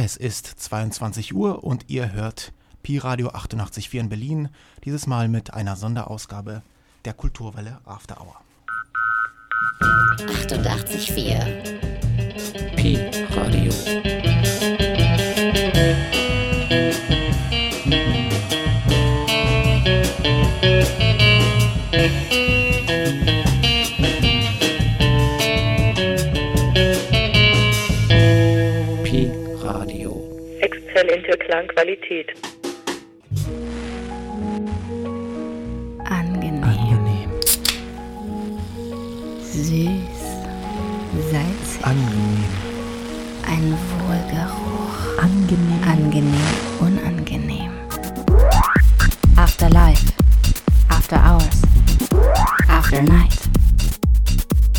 Es ist 22 Uhr und ihr hört Pi Radio 88.4 in Berlin, dieses Mal mit einer Sonderausgabe der Kulturwelle After Hour. 88.4 Pi Radio. Exzellente Klangqualität. Angenehm, Angenehm, süß, salzig, angenehm, ein Wohlgeruch, angenehm, angenehm, unangenehm. Afterlife, after hours, after night,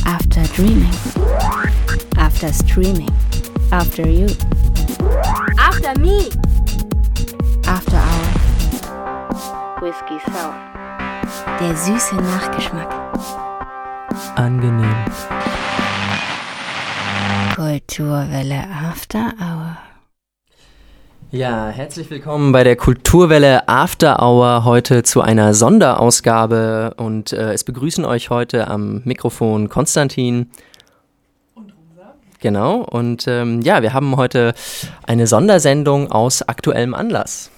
after dreaming, after streaming, after you, After me! Whisky Sour. Der süße Nachgeschmack. Angenehm. Kulturwelle After Hour. Ja, herzlich willkommen bei der Kulturwelle After Hour heute zu einer Sonderausgabe und äh, es begrüßen euch heute am Mikrofon Konstantin. Und Rosa. Genau, und ähm, ja, wir haben heute eine Sondersendung aus aktuellem Anlass.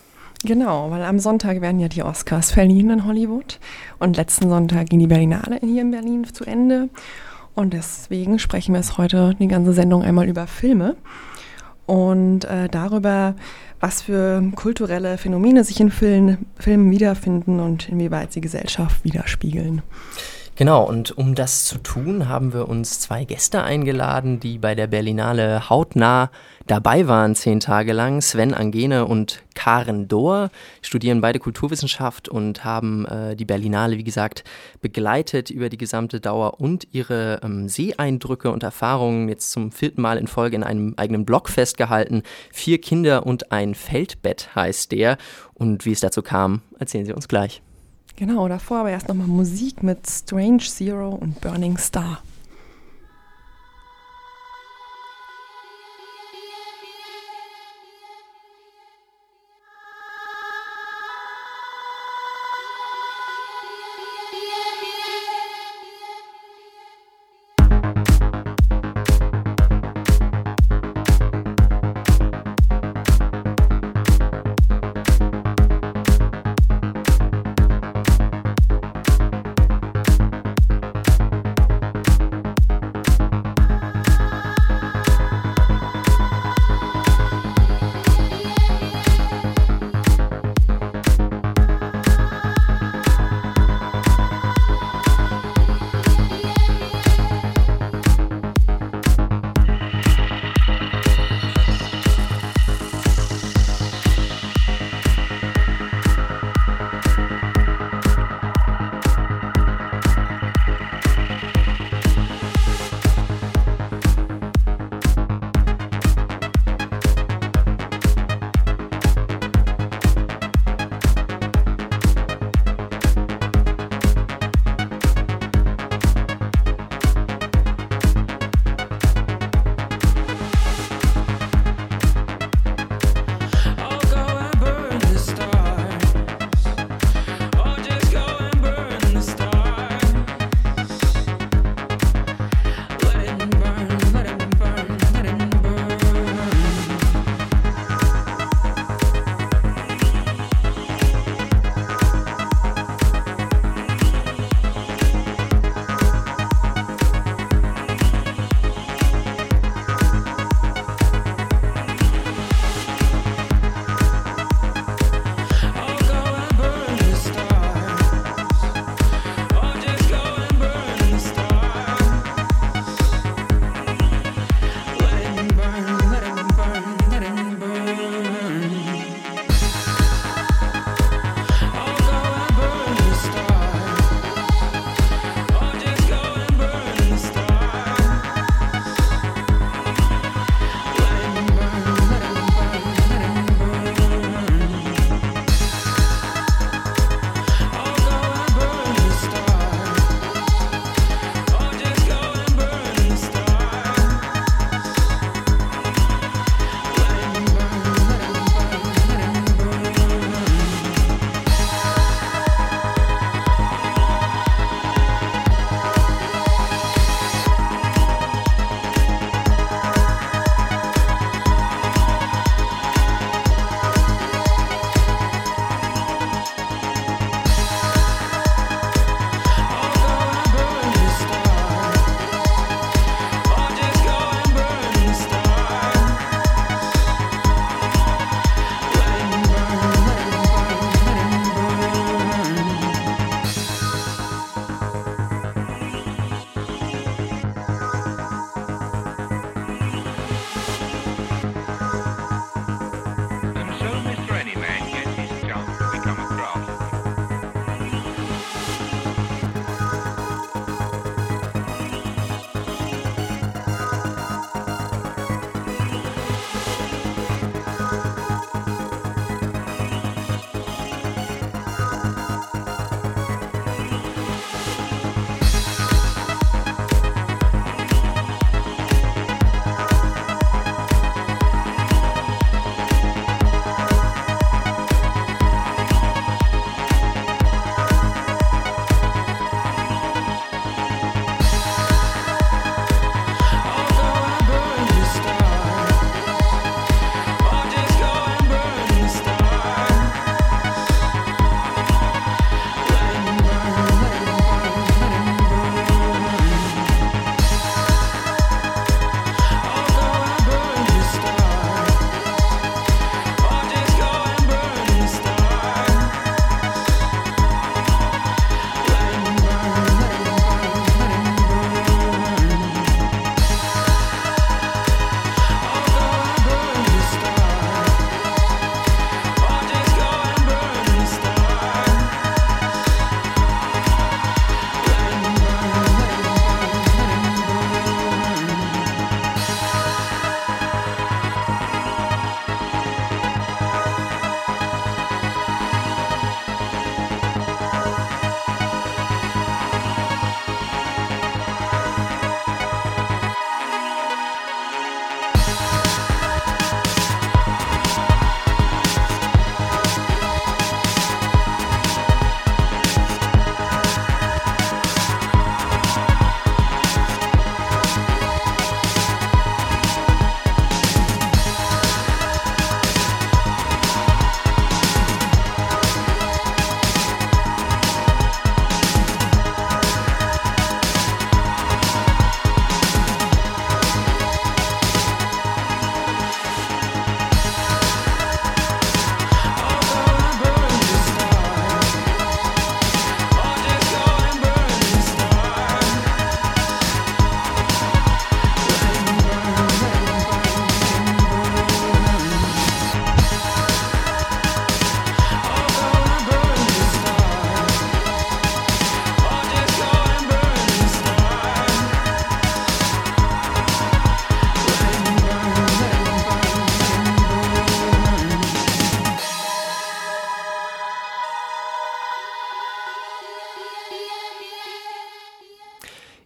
Genau, weil am Sonntag werden ja die Oscars verliehen in Hollywood und letzten Sonntag ging die Berlinale hier in Berlin zu Ende und deswegen sprechen wir es heute die ganze Sendung einmal über Filme und äh, darüber, was für kulturelle Phänomene sich in Filmen, Filmen wiederfinden und inwieweit sie Gesellschaft widerspiegeln. Genau, und um das zu tun, haben wir uns zwei Gäste eingeladen, die bei der Berlinale hautnah dabei waren, zehn Tage lang. Sven Angene und Karen Dohr studieren beide Kulturwissenschaft und haben äh, die Berlinale, wie gesagt, begleitet über die gesamte Dauer und ihre ähm, Seeeindrücke und Erfahrungen jetzt zum vierten Mal in Folge in einem eigenen Blog festgehalten. Vier Kinder und ein Feldbett heißt der. Und wie es dazu kam, erzählen sie uns gleich. Genau, davor aber erst nochmal Musik mit Strange Zero und Burning Star.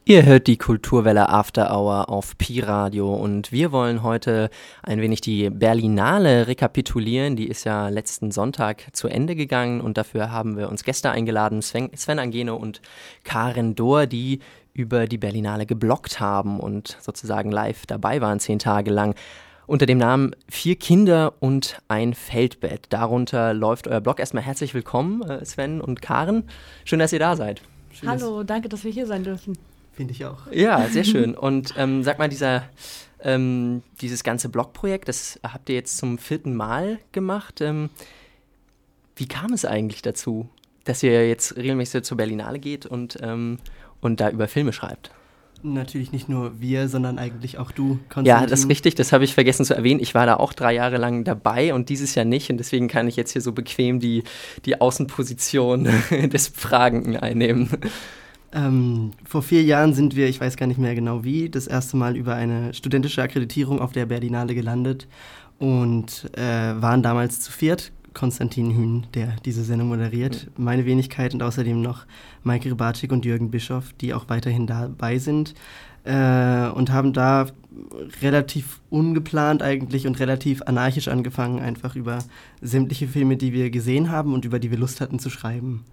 Ihr hört die Kulturwelle After Hour auf Pi Radio und wir wollen heute ein wenig die Berlinale rekapitulieren. Die ist ja letzten Sonntag zu Ende gegangen und dafür haben wir uns Gäste eingeladen, Sven, Sven Angene und Karen Dohr, die über die Berlinale geblockt haben und sozusagen live dabei waren, zehn Tage lang. Unter dem Namen Vier Kinder und ein Feldbett. Darunter läuft euer Blog. Erstmal herzlich willkommen, äh, Sven und Karen. Schön, dass ihr da seid. Schön, Hallo, danke, dass wir hier sein dürfen. Finde ich auch. Ja, sehr schön. Und ähm, sag mal, dieser, ähm, dieses ganze Blogprojekt, das habt ihr jetzt zum vierten Mal gemacht. Ähm, wie kam es eigentlich dazu, dass ihr jetzt regelmäßig zur Berlinale geht und, ähm, und da über Filme schreibt? Natürlich nicht nur wir, sondern eigentlich auch du, Konstantin. Ja, das ist richtig, das habe ich vergessen zu erwähnen. Ich war da auch drei Jahre lang dabei und dieses Jahr nicht und deswegen kann ich jetzt hier so bequem die, die Außenposition des Fragenden einnehmen. Ähm, vor vier Jahren sind wir, ich weiß gar nicht mehr genau wie, das erste Mal über eine studentische Akkreditierung auf der Berlinale gelandet und äh, waren damals zu viert. Konstantin Hühn, der diese Sendung moderiert, mhm. meine Wenigkeit und außerdem noch Maike Rebatik und Jürgen Bischoff, die auch weiterhin dabei sind. Äh, und haben da relativ ungeplant eigentlich und relativ anarchisch angefangen, einfach über sämtliche Filme, die wir gesehen haben und über die wir Lust hatten zu schreiben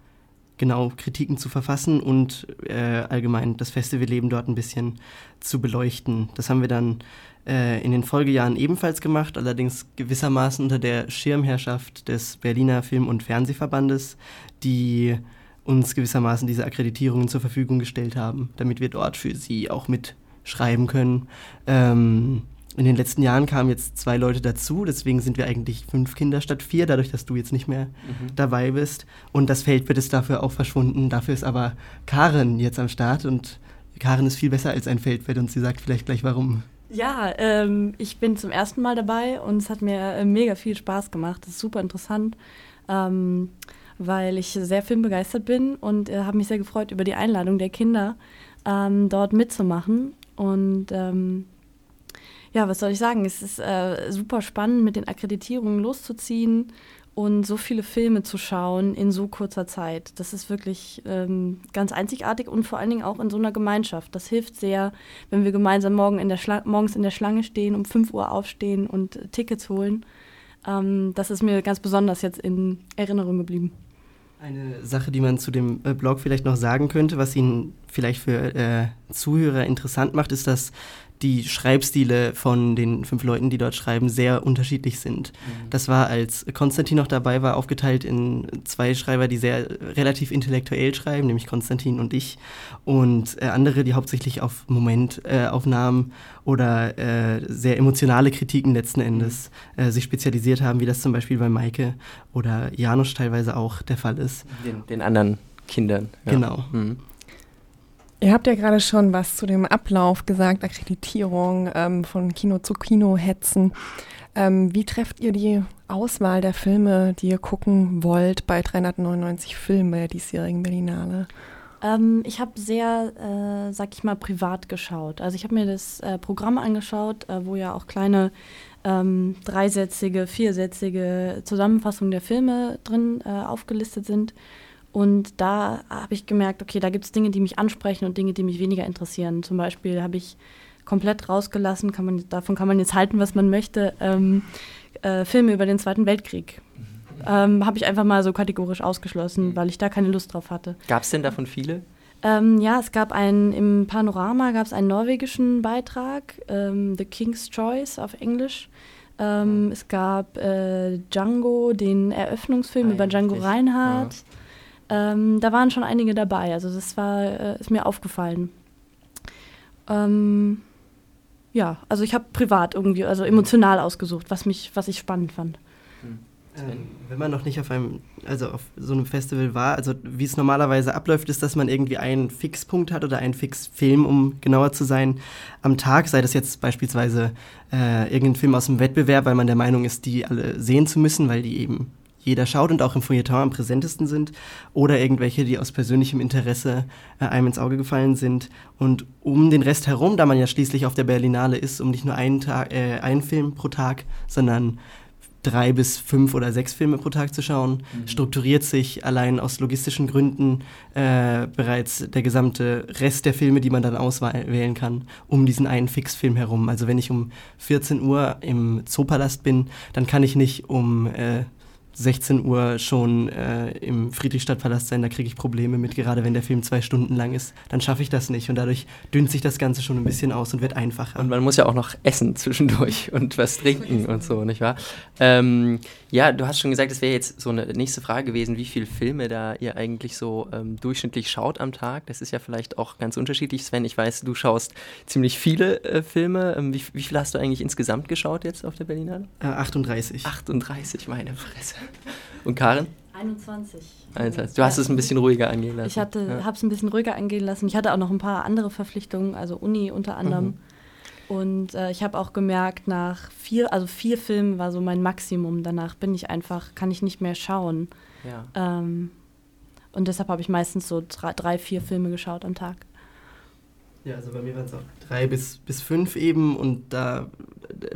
genau Kritiken zu verfassen und äh, allgemein das Festivalleben dort ein bisschen zu beleuchten. Das haben wir dann äh, in den Folgejahren ebenfalls gemacht, allerdings gewissermaßen unter der Schirmherrschaft des Berliner Film- und Fernsehverbandes, die uns gewissermaßen diese Akkreditierungen zur Verfügung gestellt haben, damit wir dort für sie auch mitschreiben können. Ähm, in den letzten Jahren kamen jetzt zwei Leute dazu, deswegen sind wir eigentlich fünf Kinder statt vier, dadurch, dass du jetzt nicht mehr mhm. dabei bist. Und das Feldbett ist dafür auch verschwunden. Dafür ist aber Karen jetzt am Start und Karen ist viel besser als ein Feldbett und sie sagt vielleicht gleich warum. Ja, ähm, ich bin zum ersten Mal dabei und es hat mir äh, mega viel Spaß gemacht. Das ist super interessant, ähm, weil ich sehr filmbegeistert bin und äh, habe mich sehr gefreut über die Einladung der Kinder, ähm, dort mitzumachen. Und ähm, ja, was soll ich sagen? Es ist äh, super spannend, mit den Akkreditierungen loszuziehen und so viele Filme zu schauen in so kurzer Zeit. Das ist wirklich ähm, ganz einzigartig und vor allen Dingen auch in so einer Gemeinschaft. Das hilft sehr, wenn wir gemeinsam morgen in der morgens in der Schlange stehen, um 5 Uhr aufstehen und Tickets holen. Ähm, das ist mir ganz besonders jetzt in Erinnerung geblieben. Eine Sache, die man zu dem äh, Blog vielleicht noch sagen könnte, was ihn vielleicht für äh, Zuhörer interessant macht, ist, dass die Schreibstile von den fünf Leuten, die dort schreiben, sehr unterschiedlich sind. Mhm. Das war, als Konstantin noch dabei war, aufgeteilt in zwei Schreiber, die sehr relativ intellektuell schreiben, nämlich Konstantin und ich, und äh, andere, die hauptsächlich auf Momentaufnahmen äh, oder äh, sehr emotionale Kritiken letzten Endes mhm. äh, sich spezialisiert haben, wie das zum Beispiel bei Maike oder Janusz teilweise auch der Fall ist. Den, den anderen Kindern. Ja. Genau. Mhm. Ihr habt ja gerade schon was zu dem Ablauf gesagt, Akkreditierung ähm, von Kino zu Kino hetzen. Ähm, wie trefft ihr die Auswahl der Filme, die ihr gucken wollt bei 399 Filmen bei der diesjährigen Berlinale? Ähm, ich habe sehr, äh, sag ich mal, privat geschaut. Also ich habe mir das äh, Programm angeschaut, äh, wo ja auch kleine ähm, dreisätzige, viersätzige Zusammenfassungen der Filme drin äh, aufgelistet sind. Und da habe ich gemerkt, okay, da gibt es Dinge, die mich ansprechen und Dinge, die mich weniger interessieren. Zum Beispiel habe ich komplett rausgelassen, kann man, davon kann man jetzt halten, was man möchte, ähm, äh, Filme über den Zweiten Weltkrieg. Ähm, habe ich einfach mal so kategorisch ausgeschlossen, mhm. weil ich da keine Lust drauf hatte. Gab es denn davon viele? Ähm, ja, es gab einen, im Panorama gab es einen norwegischen Beitrag, ähm, The King's Choice auf Englisch. Ähm, es gab äh, Django, den Eröffnungsfilm ah, über Django Reinhardt. Ja. Ähm, da waren schon einige dabei, also das war, äh, ist mir aufgefallen. Ähm, ja, also ich habe privat irgendwie, also emotional ausgesucht, was mich, was ich spannend fand. Hm. Ähm, wenn man noch nicht auf einem, also auf so einem Festival war, also wie es normalerweise abläuft, ist, dass man irgendwie einen Fixpunkt hat oder einen Fixfilm, um genauer zu sein, am Tag, sei das jetzt beispielsweise äh, irgendein Film aus dem Wettbewerb, weil man der Meinung ist, die alle sehen zu müssen, weil die eben jeder schaut und auch im Feuilleton am präsentesten sind oder irgendwelche, die aus persönlichem Interesse äh, einem ins Auge gefallen sind. Und um den Rest herum, da man ja schließlich auf der Berlinale ist, um nicht nur einen, Tag, äh, einen Film pro Tag, sondern drei bis fünf oder sechs Filme pro Tag zu schauen, mhm. strukturiert sich allein aus logistischen Gründen äh, bereits der gesamte Rest der Filme, die man dann auswählen kann, um diesen einen Fixfilm herum. Also wenn ich um 14 Uhr im Zoopalast bin, dann kann ich nicht um äh, 16 Uhr schon äh, im Friedrichstadtpalast sein, da kriege ich Probleme mit, gerade wenn der Film zwei Stunden lang ist. Dann schaffe ich das nicht und dadurch dünnt sich das Ganze schon ein bisschen aus und wird einfacher. Und man muss ja auch noch essen zwischendurch und was trinken und so, nicht wahr? Ähm, ja, du hast schon gesagt, es wäre jetzt so eine nächste Frage gewesen, wie viele Filme da ihr eigentlich so ähm, durchschnittlich schaut am Tag. Das ist ja vielleicht auch ganz unterschiedlich. Sven, ich weiß, du schaust ziemlich viele äh, Filme. Ähm, wie, wie viele hast du eigentlich insgesamt geschaut jetzt auf der Berlinale? Äh, 38. 38, meine Fresse. Und Karin? 21. 21. Du hast es ein bisschen ruhiger angehen lassen. Ich ja. habe es ein bisschen ruhiger angehen lassen. Ich hatte auch noch ein paar andere Verpflichtungen, also Uni unter anderem. Mhm. Und äh, ich habe auch gemerkt, nach vier, also vier Filmen war so mein Maximum. Danach bin ich einfach, kann ich nicht mehr schauen. Ja. Ähm, und deshalb habe ich meistens so drei, drei, vier Filme geschaut am Tag. Ja, also bei mir waren es auch drei bis, bis fünf eben und da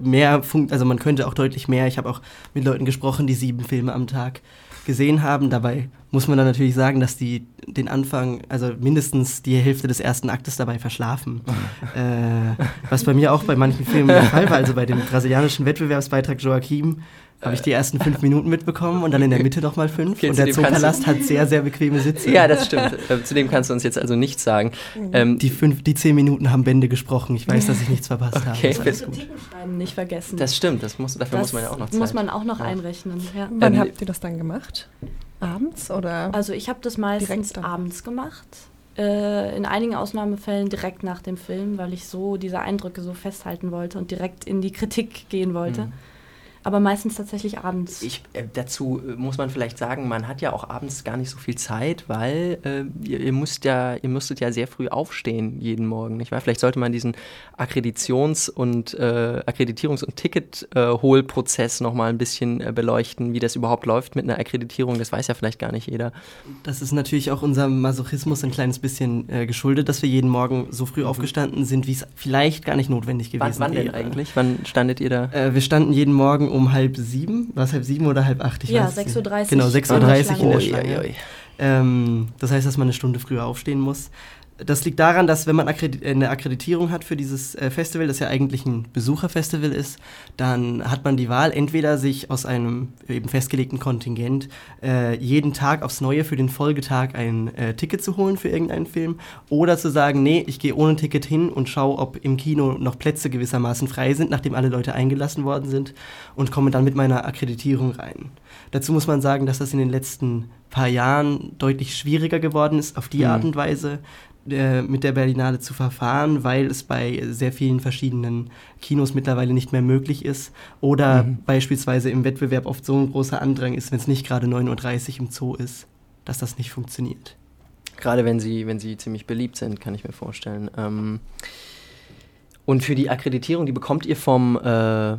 mehr, funkt, also man könnte auch deutlich mehr. Ich habe auch mit Leuten gesprochen, die sieben Filme am Tag gesehen haben. Dabei muss man dann natürlich sagen, dass die den Anfang, also mindestens die Hälfte des ersten Aktes dabei verschlafen. äh, was bei mir auch bei manchen Filmen der Fall war. Also bei dem brasilianischen Wettbewerbsbeitrag Joachim habe ich die ersten fünf Minuten mitbekommen und dann in der Mitte noch mal fünf. Okay, und der Zoopalast hat sehr, sehr bequeme Sitze. Ja, das stimmt. Äh, zu dem kannst du uns jetzt also nichts sagen. Mhm. Ähm, die, fünf, die zehn Minuten haben Bände gesprochen. Ich weiß, dass ich nichts verpasst okay. habe. Das gut. nicht vergessen. Das stimmt, das muss, dafür das muss man ja auch noch Zeit. muss man auch noch ja. einrechnen. Ja. Wann ähm, habt ihr das dann gemacht? Abends oder? Also ich habe das meistens abends gemacht. Äh, in einigen Ausnahmefällen direkt nach dem Film, weil ich so diese Eindrücke so festhalten wollte und direkt in die Kritik gehen wollte. Mhm aber meistens tatsächlich abends. Ich, äh, dazu äh, muss man vielleicht sagen, man hat ja auch abends gar nicht so viel Zeit, weil äh, ihr, ihr, müsst ja, ihr müsstet ja sehr früh aufstehen jeden Morgen, nicht wahr? Vielleicht sollte man diesen Akkreditations- und äh, Akkreditierungs- und Ticketholprozess äh, nochmal ein bisschen äh, beleuchten, wie das überhaupt läuft mit einer Akkreditierung. Das weiß ja vielleicht gar nicht jeder. Das ist natürlich auch unserem Masochismus ein kleines bisschen äh, geschuldet, dass wir jeden Morgen so früh mhm. aufgestanden sind, wie es vielleicht gar nicht notwendig gewesen wäre. Wann, wann denn eigentlich? Wann standet ihr da? wir standen jeden Morgen um halb sieben, war es halb sieben oder halb acht? Ich ja, 6.30 Uhr. Genau, 6.30 Uhr in der Schlange. Ähm, das heißt, dass man eine Stunde früher aufstehen muss. Das liegt daran, dass wenn man eine Akkreditierung hat für dieses äh, Festival, das ja eigentlich ein Besucherfestival ist, dann hat man die Wahl, entweder sich aus einem eben festgelegten Kontingent äh, jeden Tag aufs Neue für den Folgetag ein äh, Ticket zu holen für irgendeinen Film oder zu sagen, nee, ich gehe ohne Ticket hin und schaue, ob im Kino noch Plätze gewissermaßen frei sind, nachdem alle Leute eingelassen worden sind und komme dann mit meiner Akkreditierung rein. Dazu muss man sagen, dass das in den letzten paar Jahren deutlich schwieriger geworden ist, auf die mhm. Art und Weise, äh, mit der Berlinale zu verfahren, weil es bei sehr vielen verschiedenen Kinos mittlerweile nicht mehr möglich ist oder mhm. beispielsweise im Wettbewerb oft so ein großer Andrang ist, wenn es nicht gerade 9.30 Uhr im Zoo ist, dass das nicht funktioniert. Gerade wenn sie, wenn sie ziemlich beliebt sind, kann ich mir vorstellen. Ähm und für die Akkreditierung, die bekommt ihr vom, äh,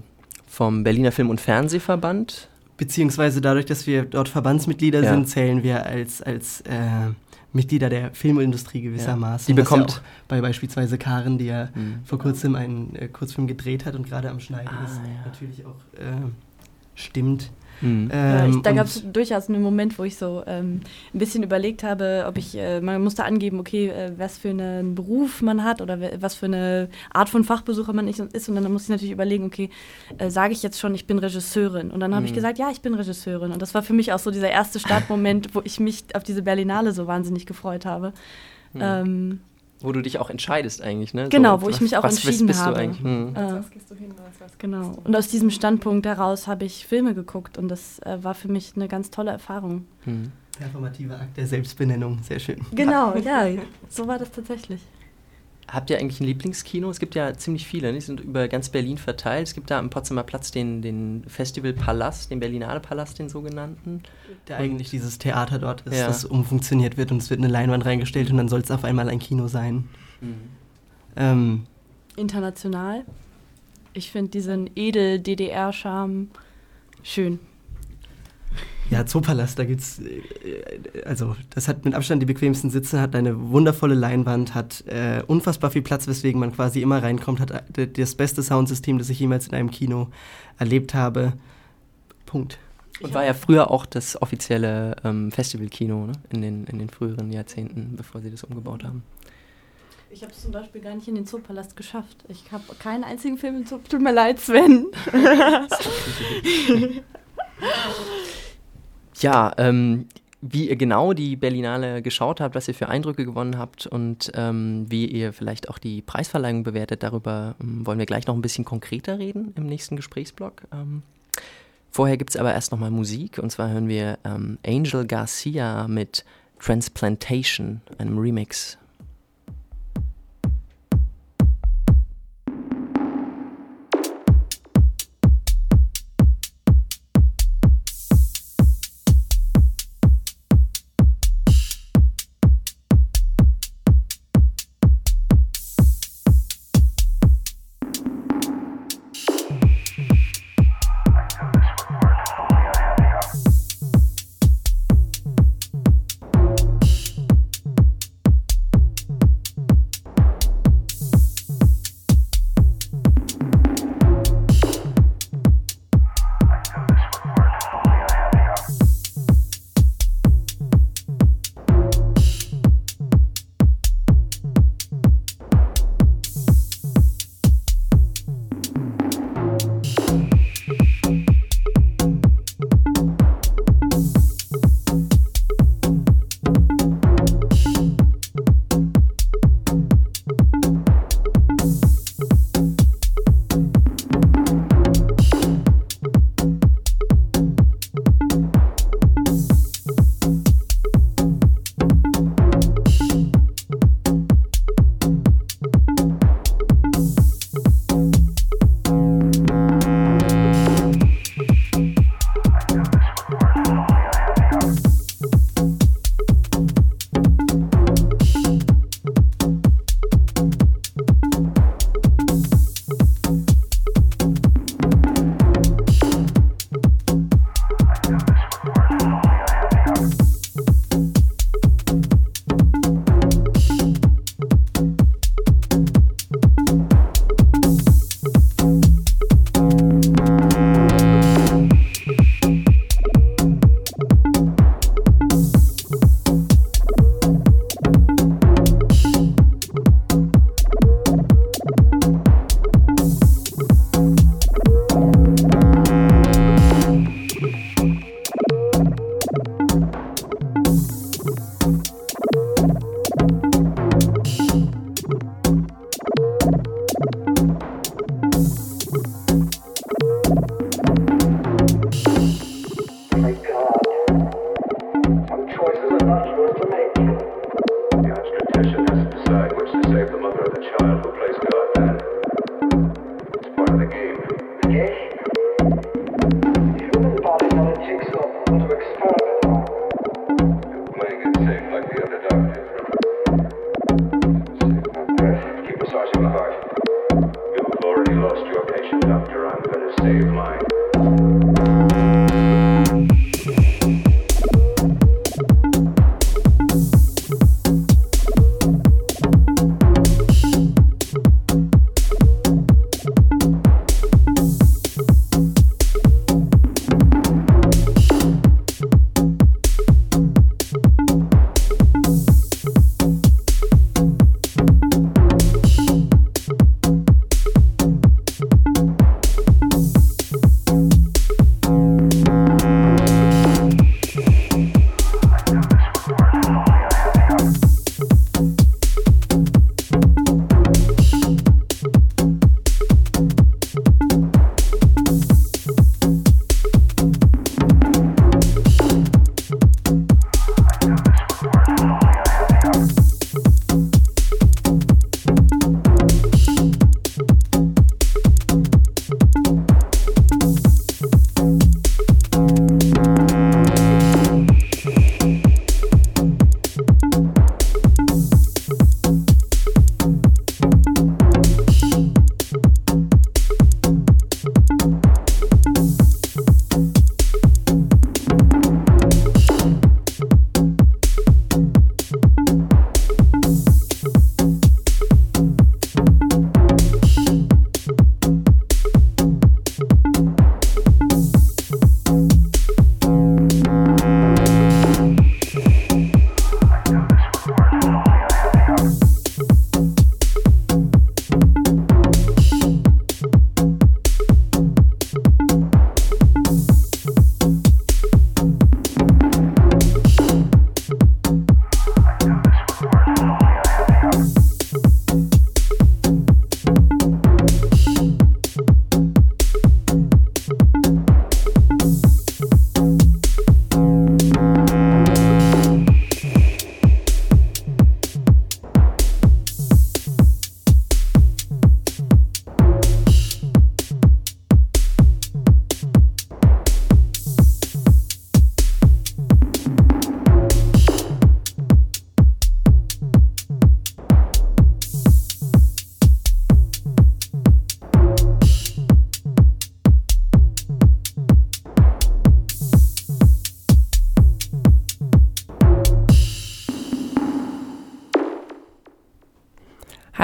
vom Berliner Film- und Fernsehverband? Beziehungsweise dadurch, dass wir dort Verbandsmitglieder ja. sind, zählen wir als, als äh, Mitglieder der Filmindustrie gewissermaßen. Ja, die bekommt ja bei beispielsweise Karen, die ja mhm. vor kurzem einen äh, Kurzfilm gedreht hat und gerade am Schneiden ah, ist, ja. natürlich auch äh, stimmt. Mhm. Ähm, ich, da gab es durchaus einen Moment, wo ich so ähm, ein bisschen überlegt habe, ob ich, äh, man musste angeben, okay, äh, was für einen Beruf man hat oder was für eine Art von Fachbesucher man ist. Und dann musste ich natürlich überlegen, okay, äh, sage ich jetzt schon, ich bin Regisseurin? Und dann habe mhm. ich gesagt, ja, ich bin Regisseurin. Und das war für mich auch so dieser erste Startmoment, wo ich mich auf diese Berlinale so wahnsinnig gefreut habe. Mhm. Ähm, wo du dich auch entscheidest eigentlich, ne? Genau, so, wo ich mich auch was entschieden bist, bist habe. Du hm. äh, was gehst du hin, was, was genau. Und aus diesem Standpunkt heraus habe ich Filme geguckt und das äh, war für mich eine ganz tolle Erfahrung. Hm. Performativer Akt der Selbstbenennung, sehr schön. Genau, ja, so war das tatsächlich. Habt ihr eigentlich ein Lieblingskino? Es gibt ja ziemlich viele, ne? die sind über ganz Berlin verteilt. Es gibt da am Potsdamer Platz den, den Festivalpalast, den Berlinale Palast, den sogenannten. Der und eigentlich dieses Theater dort ist, ja. das umfunktioniert wird und es wird eine Leinwand reingestellt und dann soll es auf einmal ein Kino sein. Mhm. Ähm, International. Ich finde diesen edel DDR-Charme schön. Ja, Zoopalast, da gibt's, äh, also das hat mit Abstand die bequemsten Sitze, hat eine wundervolle Leinwand, hat äh, unfassbar viel Platz, weswegen man quasi immer reinkommt, hat äh, das beste Soundsystem, das ich jemals in einem Kino erlebt habe. Punkt. Und war ja früher auch das offizielle ähm, Festivalkino ne? in, den, in den früheren Jahrzehnten, bevor sie das umgebaut haben. Ich habe es zum Beispiel gar nicht in den Zoopalast geschafft. Ich habe keinen einzigen Film im Zoo. Tut mir leid, Sven. ja, ähm, wie ihr genau die Berlinale geschaut habt, was ihr für Eindrücke gewonnen habt und ähm, wie ihr vielleicht auch die Preisverleihung bewertet, darüber ähm, wollen wir gleich noch ein bisschen konkreter reden im nächsten Gesprächsblock. Ähm, vorher gibt es aber erst nochmal Musik und zwar hören wir ähm, Angel Garcia mit Transplantation, einem Remix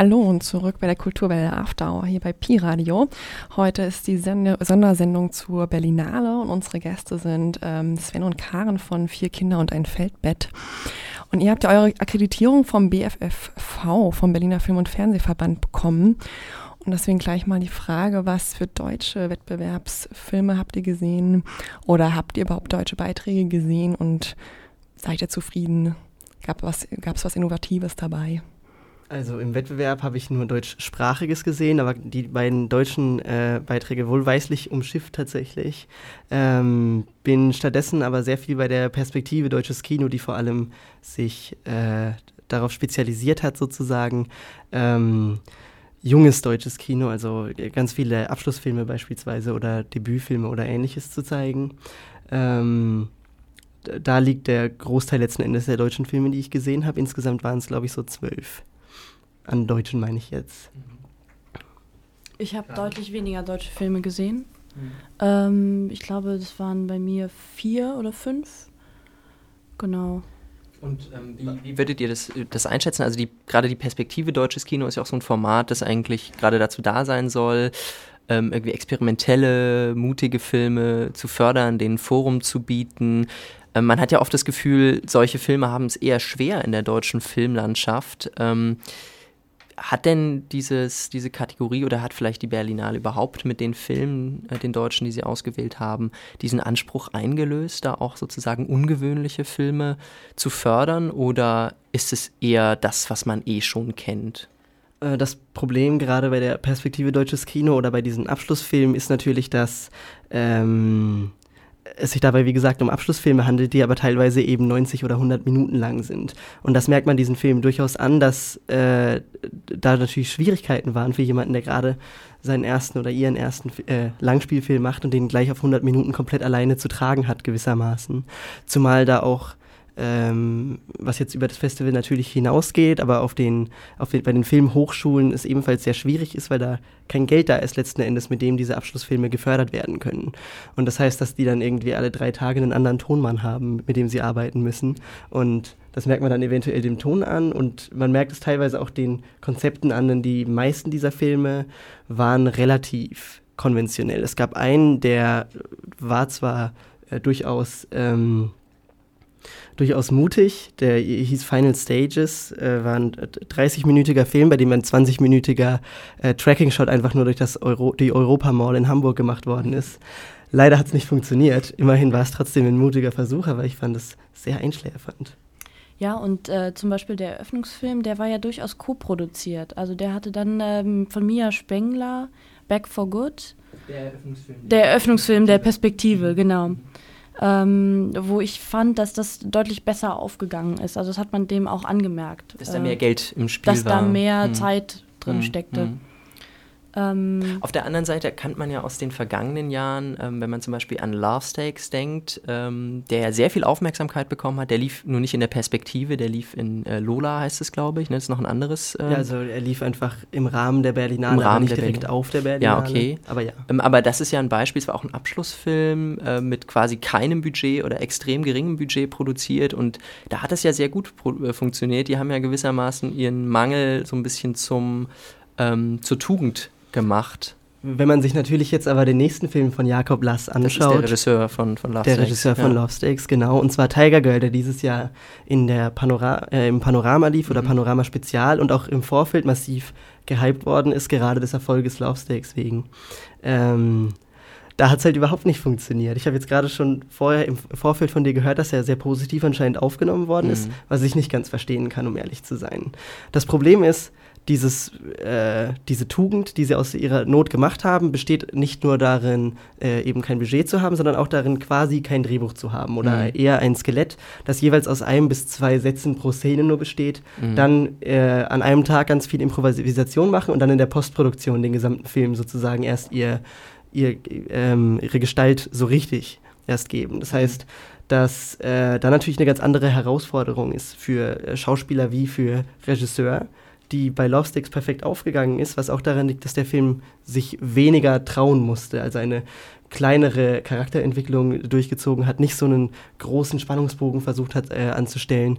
Hallo und zurück bei der Kulturwelle After Hour hier bei Pi Radio. Heute ist die Sende Sondersendung zur Berlinale und unsere Gäste sind ähm, Sven und Karen von Vier Kinder und ein Feldbett. Und ihr habt ja eure Akkreditierung vom BFFV, vom Berliner Film- und Fernsehverband, bekommen. Und deswegen gleich mal die Frage, was für deutsche Wettbewerbsfilme habt ihr gesehen oder habt ihr überhaupt deutsche Beiträge gesehen und seid ihr zufrieden? Gab es was, was Innovatives dabei? Also im Wettbewerb habe ich nur deutschsprachiges gesehen, aber die beiden deutschen äh, Beiträge wohlweislich umschifft tatsächlich. Ähm, bin stattdessen aber sehr viel bei der Perspektive deutsches Kino, die vor allem sich äh, darauf spezialisiert hat sozusagen. Ähm, junges deutsches Kino, also ganz viele Abschlussfilme beispielsweise oder Debütfilme oder ähnliches zu zeigen. Ähm, da liegt der Großteil letzten Endes der deutschen Filme, die ich gesehen habe. Insgesamt waren es, glaube ich, so zwölf. An Deutschen meine ich jetzt. Ich habe deutlich weniger deutsche Filme gesehen. Mhm. Ähm, ich glaube, das waren bei mir vier oder fünf. Genau. Und ähm, wie, wie, würdet ihr das, das einschätzen? Also die, gerade die Perspektive deutsches Kino ist ja auch so ein Format, das eigentlich gerade dazu da sein soll, ähm, irgendwie experimentelle, mutige Filme zu fördern, denen Forum zu bieten. Ähm, man hat ja oft das Gefühl, solche Filme haben es eher schwer in der deutschen Filmlandschaft. Hat denn dieses, diese Kategorie oder hat vielleicht die Berlinale überhaupt mit den Filmen, äh, den Deutschen, die sie ausgewählt haben, diesen Anspruch eingelöst, da auch sozusagen ungewöhnliche Filme zu fördern? Oder ist es eher das, was man eh schon kennt? Äh, das Problem gerade bei der Perspektive deutsches Kino oder bei diesen Abschlussfilmen ist natürlich, dass ähm, es sich dabei, wie gesagt, um Abschlussfilme handelt, die aber teilweise eben 90 oder 100 Minuten lang sind. Und das merkt man diesen Filmen durchaus an, dass äh, da natürlich Schwierigkeiten waren für jemanden, der gerade seinen ersten oder ihren ersten äh, Langspielfilm macht und den gleich auf 100 Minuten komplett alleine zu tragen hat, gewissermaßen. Zumal da auch ähm, was jetzt über das Festival natürlich hinausgeht, aber auf den, auf den, bei den Filmhochschulen es ebenfalls sehr schwierig ist, weil da kein Geld da ist letzten Endes, mit dem diese Abschlussfilme gefördert werden können. Und das heißt, dass die dann irgendwie alle drei Tage einen anderen Tonmann haben, mit dem sie arbeiten müssen. Und das merkt man dann eventuell dem Ton an und man merkt es teilweise auch den Konzepten an, denn die meisten dieser Filme waren relativ konventionell. Es gab einen, der war zwar äh, durchaus ähm, durchaus mutig. Der hieß Final Stages, äh, war ein 30-minütiger Film, bei dem ein 20-minütiger äh, Tracking-Shot einfach nur durch das Euro die Europa Mall in Hamburg gemacht worden ist. Leider hat es nicht funktioniert. Immerhin war es trotzdem ein mutiger Versuch, aber ich fand es sehr einschläfernd. Ja, und äh, zum Beispiel der Eröffnungsfilm, der war ja durchaus co-produziert. Also der hatte dann ähm, von Mia Spengler Back for Good. Der Eröffnungsfilm. Der Eröffnungsfilm der Perspektive, genau ähm, wo ich fand, dass das deutlich besser aufgegangen ist. Also das hat man dem auch angemerkt. Dass da mehr äh, Geld im Spiel dass war. Dass da mehr hm. Zeit drin hm. steckte. Hm. Ähm, Auf der anderen Seite kennt man ja aus den vergangenen Jahren, ähm, wenn man zum Beispiel an Love Stakes denkt, ähm, der sehr viel Aufmerksamkeit bekommen hat. Der lief nur nicht in der Perspektive, der lief in äh, Lola, heißt es, glaube ich. Ne? Das ist noch ein anderes. Ähm, ja, also er lief einfach im Rahmen der Berlinale, im Rahmen aber nicht direkt Berlin. auf der Berlinale. Ja, okay. Aber ja. Ähm, aber das ist ja ein Beispiel, es war auch ein Abschlussfilm äh, mit quasi keinem Budget oder extrem geringem Budget produziert und da hat es ja sehr gut äh, funktioniert. Die haben ja gewissermaßen ihren Mangel so ein bisschen zum ähm, zur Tugend gemacht. Wenn man sich natürlich jetzt aber den nächsten Film von Jakob Lass anschaut. Der Regisseur von, von Love Der Regisseur von ja. Love Stakes, genau. Und zwar Tiger Girl, der dieses Jahr in der Panora äh, im Panorama lief oder mhm. Panorama Spezial und auch im Vorfeld massiv gehypt worden ist, gerade des Erfolges Love Stakes wegen. Ähm, da hat es halt überhaupt nicht funktioniert. Ich habe jetzt gerade schon vorher im Vorfeld von dir gehört, dass er sehr positiv anscheinend aufgenommen worden mhm. ist, was ich nicht ganz verstehen kann, um ehrlich zu sein. Das Problem ist, dieses, äh, diese Tugend, die sie aus ihrer Not gemacht haben, besteht nicht nur darin, äh, eben kein Budget zu haben, sondern auch darin, quasi kein Drehbuch zu haben oder mhm. eher ein Skelett, das jeweils aus einem bis zwei Sätzen pro Szene nur besteht, mhm. dann äh, an einem Tag ganz viel Improvisation machen und dann in der Postproduktion den gesamten Film sozusagen erst ihr, ihr, ähm, ihre Gestalt so richtig erst geben. Das heißt, dass äh, da natürlich eine ganz andere Herausforderung ist für äh, Schauspieler wie für Regisseur die bei Love Sticks perfekt aufgegangen ist, was auch daran liegt, dass der Film sich weniger trauen musste, also eine kleinere Charakterentwicklung durchgezogen hat, nicht so einen großen Spannungsbogen versucht hat äh, anzustellen.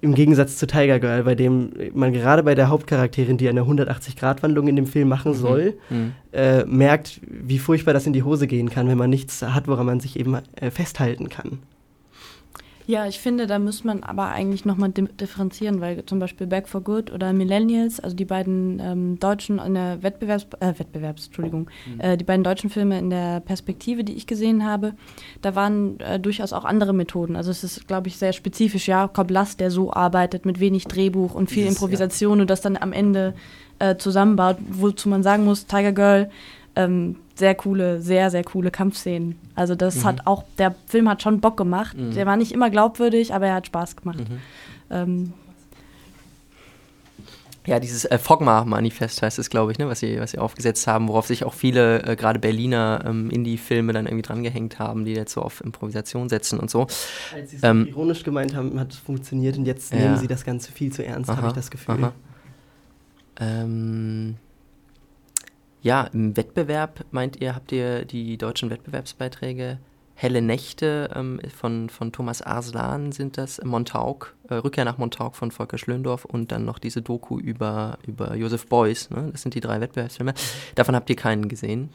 Im Gegensatz zu Tiger Girl, bei dem man gerade bei der Hauptcharakterin, die eine 180-Grad-Wandlung in dem Film machen soll, Mhm. äh, merkt, wie furchtbar das in die Hose gehen kann, wenn man nichts hat, woran man sich eben äh, festhalten kann. Ja, ich finde, da muss man aber eigentlich nochmal differenzieren, weil zum Beispiel Back for Good oder Millennials, also die beiden ähm, deutschen in der Wettbewerbs, äh, Wettbewerbs, Entschuldigung, äh, die beiden deutschen Filme in der Perspektive, die ich gesehen habe, da waren äh, durchaus auch andere Methoden. Also es ist, glaube ich, sehr spezifisch. Jakob Lass, der so arbeitet mit wenig Drehbuch und viel Dieses, Improvisation und das dann am Ende äh, zusammenbaut, wozu man sagen muss, Tiger Girl, ähm, sehr coole, sehr, sehr coole Kampfszenen. Also das hat auch, der Film hat schon Bock gemacht. Mhm. Der war nicht immer glaubwürdig, aber er hat Spaß gemacht. Mhm. Ähm, Ja, dieses äh, Fogma-Manifest heißt es, glaube ich, ne, was sie, was sie aufgesetzt haben, worauf sich auch viele, äh, gerade Berliner ähm, Indie-Filme dann irgendwie drangehängt haben, die jetzt so auf Improvisation setzen und so. Als sie es Ähm, ironisch gemeint haben, hat es funktioniert und jetzt Ja. nehmen sie das Ganze viel zu ernst, habe ich das Gefühl. aha. Ähm, ja, im Wettbewerb meint ihr, habt ihr die deutschen Wettbewerbsbeiträge? Helle Nächte ähm, von, von Thomas Arslan sind das, Montauk, äh, Rückkehr nach Montauk von Volker Schlöndorff und dann noch diese Doku über, über Joseph Beuys. Ne? Das sind die drei Wettbewerbsfilme. Davon habt ihr keinen gesehen.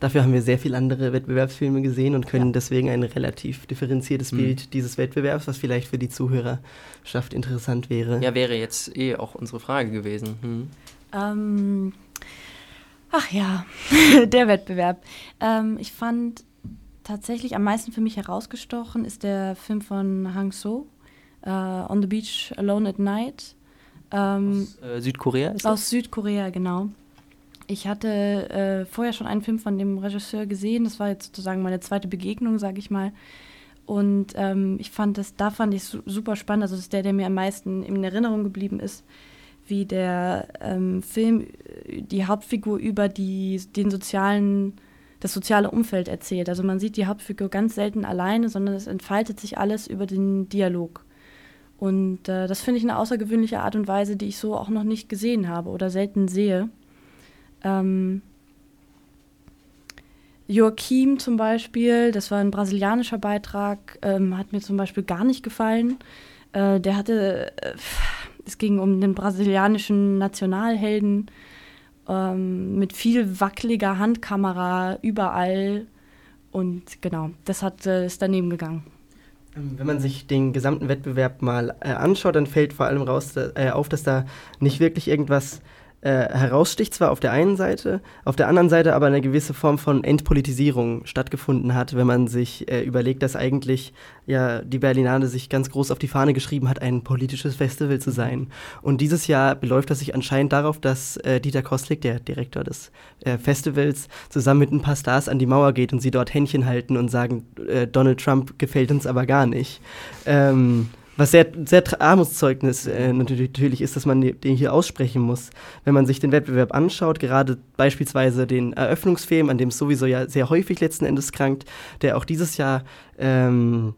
Dafür haben wir sehr viele andere Wettbewerbsfilme gesehen und können Ja. deswegen ein relativ differenziertes Mhm. Bild dieses Wettbewerbs, was vielleicht für die Zuhörerschaft interessant wäre. Ja, wäre jetzt eh auch unsere Frage gewesen. Hm. ähm, ach ja, der Wettbewerb. Ähm, ich fand tatsächlich am meisten für mich herausgestochen ist der Film von Hang So, äh, On the Beach Alone at Night. Ähm, Äh, Südkorea ist das? Aus Südkorea, genau. Ich hatte äh, vorher schon einen Film von dem Regisseur gesehen. Das war jetzt sozusagen meine zweite Begegnung, sage ich mal. Und ähm, ich fand das, da fand ich su super spannend. Also das ist der, der mir am meisten in Erinnerung geblieben ist, wie der ähm, Film die Hauptfigur über die, den sozialen, das soziale Umfeld erzählt. Also man sieht die Hauptfigur ganz selten alleine, sondern es entfaltet sich alles über den Dialog. Und äh, das finde ich eine außergewöhnliche Art und Weise, die ich so auch noch nicht gesehen habe oder selten sehe. Ähm, Joachim zum Beispiel, das war ein brasilianischer Beitrag, ähm, hat mir zum Beispiel gar nicht gefallen. Äh, der hatte, äh, es ging um den brasilianischen Nationalhelden ähm, mit viel wackeliger Handkamera überall. Und genau, das hat, äh, ist daneben gegangen. Ähm, Wenn man sich den gesamten Wettbewerb mal äh, anschaut, dann fällt vor allem raus, da, äh, auf, dass da nicht wirklich irgendwas äh, heraussticht, zwar auf der einen Seite, auf der anderen Seite aber eine gewisse Form von Entpolitisierung stattgefunden hat, wenn man sich äh, überlegt, dass eigentlich ja die Berlinale sich ganz groß auf die Fahne geschrieben hat, ein politisches Festival zu sein. Und dieses Jahr beläuft das sich anscheinend darauf, dass äh, Dieter Kostlik, der Direktor des äh, Festivals, zusammen mit ein paar Stars an die Mauer geht und sie dort Händchen halten und sagen, äh, Donald Trump gefällt uns aber gar nicht. Ähm, was sehr, sehr Armutszeugnis äh, natürlich natürlich ist, dass man den hier aussprechen muss. Wenn man sich den Wettbewerb anschaut, gerade beispielsweise den Eröffnungsfilm, an dem es sowieso ja sehr häufig letzten Endes krankt, der auch dieses Jahr ähm,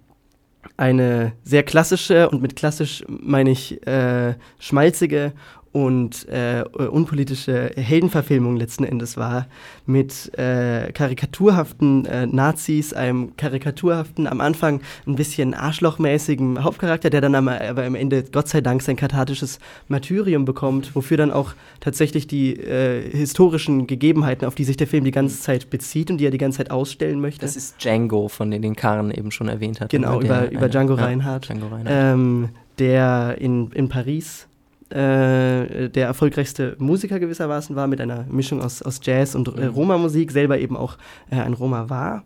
eine sehr klassische und mit klassisch meine ich äh, schmalzige und äh, unpolitische Heldenverfilmung letzten Endes war, mit äh, karikaturhaften äh, Nazis, einem karikaturhaften, am Anfang ein bisschen arschlochmäßigen Hauptcharakter, der dann am, aber am Ende Gott sei Dank sein kathartisches Martyrium bekommt, wofür dann auch tatsächlich die äh, historischen Gegebenheiten, auf die sich der Film die ganze Zeit bezieht und die er die ganze Zeit ausstellen möchte. Das ist Django, von dem den Karen eben schon erwähnt hat. Genau, ne? über, Der über eine- Django ja, Reinhardt, Django Reinhardt. ähm, der in, in Paris äh, der erfolgreichste Musiker gewissermaßen war, mit einer Mischung aus, aus Jazz und äh, Mhm. Roma-Musik, selber eben auch äh, ein Roma war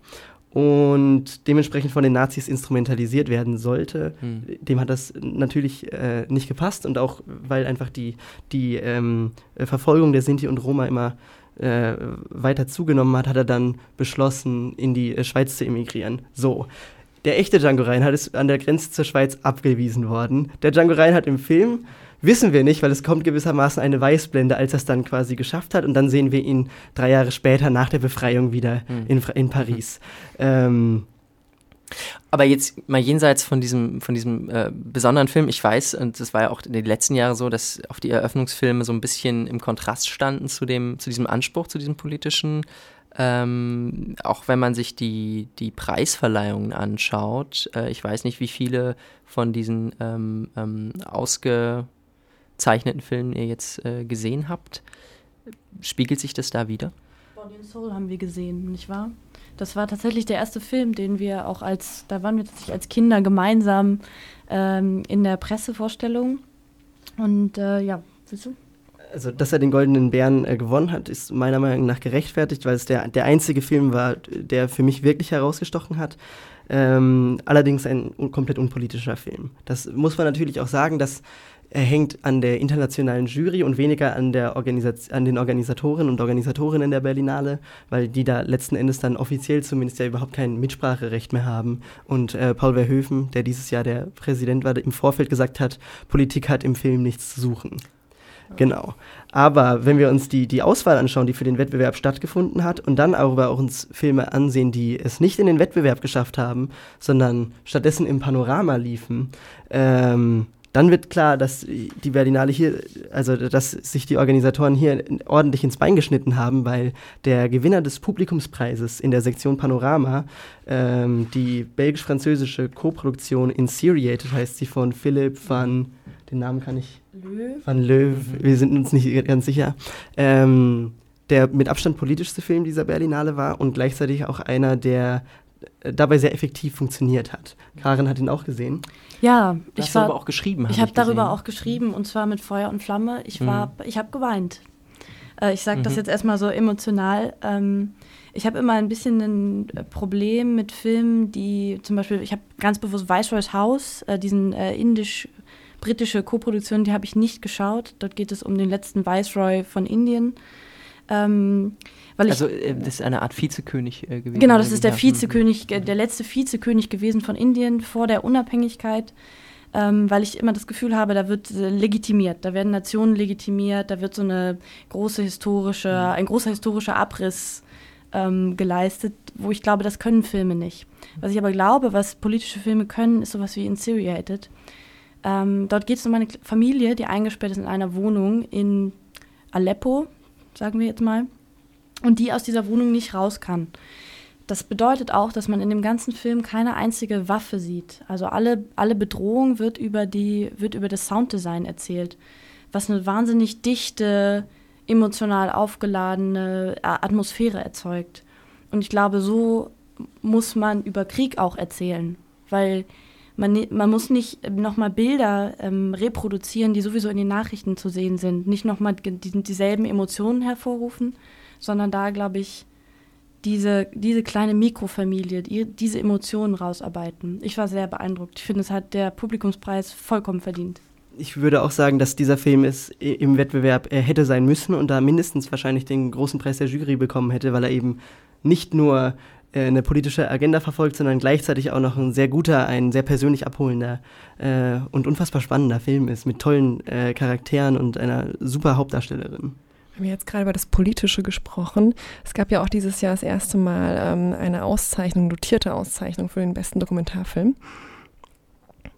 und dementsprechend von den Nazis instrumentalisiert werden sollte. Hm. Dem hat das natürlich äh, nicht gepasst und auch, weil einfach die, die ähm, äh, Verfolgung der Sinti und Roma immer äh, weiter zugenommen hat, hat er dann beschlossen, in die äh, Schweiz zu emigrieren. So. Der echte Django Reinhardt ist an der Grenze zur Schweiz abgewiesen worden. Der Django Reinhardt im Film wissen wir nicht, weil es kommt gewissermaßen eine Weißblende, als er es dann quasi geschafft hat. Und dann sehen wir ihn drei Jahre später nach der Befreiung wieder Hm. in, in Paris. Ähm, Aber jetzt mal jenseits von diesem, von diesem äh, besonderen Film, ich weiß, und das war ja auch in den letzten Jahren so, dass auch die Eröffnungsfilme so ein bisschen im Kontrast standen zu dem, zu diesem Anspruch, zu diesem politischen Ähm, auch wenn man sich die, die Preisverleihungen anschaut, äh, ich weiß nicht, wie viele von diesen ähm, ähm, ausgezeichneten Filmen ihr jetzt äh, gesehen habt. Spiegelt sich das da wieder? Body and Soul haben wir gesehen, nicht wahr? Das war tatsächlich der erste Film, den wir auch als, da waren wir tatsächlich als Kinder gemeinsam ähm, in der Pressevorstellung. Und äh, ja, willst du? also dass er den Goldenen Bären äh, gewonnen hat, ist meiner Meinung nach gerechtfertigt, weil es der, der einzige Film war, der für mich wirklich herausgestochen hat. Ähm, allerdings ein un komplett unpolitischer Film. Das muss man natürlich auch sagen, dass hängt an der internationalen Jury und weniger an, der an den Organisatoren und Organisatorinnen der Berlinale, weil die da letzten Endes dann offiziell zumindest ja überhaupt kein Mitspracherecht mehr haben. Und äh, Paul Verhoeven, der dieses Jahr der Präsident war, im Vorfeld gesagt hat, Politik hat im Film nichts zu suchen. Genau. Aber wenn wir uns die, die Auswahl anschauen, die für den Wettbewerb stattgefunden hat, und dann aber auch uns Filme ansehen, die es nicht in den Wettbewerb geschafft haben, sondern stattdessen im Panorama liefen, ähm, dann wird klar, dass die Berlinale hier, also dass sich die Organisatoren hier ordentlich ins Bein geschnitten haben, weil der Gewinner des Publikumspreises in der Sektion Panorama, ähm, die belgisch-französische Koproduktion Inseriated heißt sie von Philipp van, den Namen kann ich Löw. Van Löw, wir sind uns nicht ganz sicher. Ähm, der mit Abstand politischste Film dieser Berlinale war und gleichzeitig auch einer, der dabei sehr effektiv funktioniert hat. Karin hat ihn auch gesehen. Ja, ich habe auch geschrieben. Ich habe darüber auch geschrieben und zwar mit Feuer und Flamme. Ich war, mhm. ich habe geweint. Äh, ich sage mhm. das jetzt erstmal so emotional. Ähm, ich habe immer ein bisschen ein äh, Problem mit Filmen, die zum Beispiel, ich habe ganz bewusst Viceroy's House, äh, diesen äh, indisch britische Koproduktion, die habe ich nicht geschaut. Dort geht es um den letzten Viceroy von Indien. Ähm, also äh, das ist eine Art Vizekönig äh, gewesen. Genau, das ist der Vizekönig, äh, der letzte Vizekönig gewesen von Indien vor der Unabhängigkeit. Ähm, weil ich immer das Gefühl habe, da wird äh, legitimiert, da werden Nationen legitimiert, da wird so eine große historische, mhm. ein großer historischer Abriss ähm, geleistet, wo ich glaube, das können Filme nicht. Was ich aber glaube, was politische Filme können, ist sowas wie Inseriated. Ähm, dort geht es um eine Familie, die eingesperrt ist in einer Wohnung in Aleppo, sagen wir jetzt mal, und die aus dieser Wohnung nicht raus kann. Das bedeutet auch, dass man in dem ganzen Film keine einzige Waffe sieht. Also alle, alle Bedrohung wird über, die, wird über das Sounddesign erzählt, was eine wahnsinnig dichte, emotional aufgeladene Atmosphäre erzeugt. Und ich glaube, so muss man über Krieg auch erzählen, weil man, man muss nicht nochmal Bilder ähm, reproduzieren, die sowieso in den Nachrichten zu sehen sind, nicht nochmal die, dieselben Emotionen hervorrufen, sondern da, glaube ich, diese, diese kleine Mikrofamilie, die, diese Emotionen rausarbeiten. Ich war sehr beeindruckt. Ich finde, es hat der Publikumspreis vollkommen verdient. Ich würde auch sagen, dass dieser Film es im Wettbewerb er hätte sein müssen und da mindestens wahrscheinlich den großen Preis der Jury bekommen hätte, weil er eben nicht nur äh, eine politische Agenda verfolgt, sondern gleichzeitig auch noch ein sehr guter, ein sehr persönlich abholender äh, und unfassbar spannender Film ist, mit tollen äh, Charakteren und einer super Hauptdarstellerin. Wir haben jetzt gerade über das Politische gesprochen. Es gab ja auch dieses Jahr das erste Mal ähm, eine Auszeichnung, dotierte Auszeichnung für den besten Dokumentarfilm.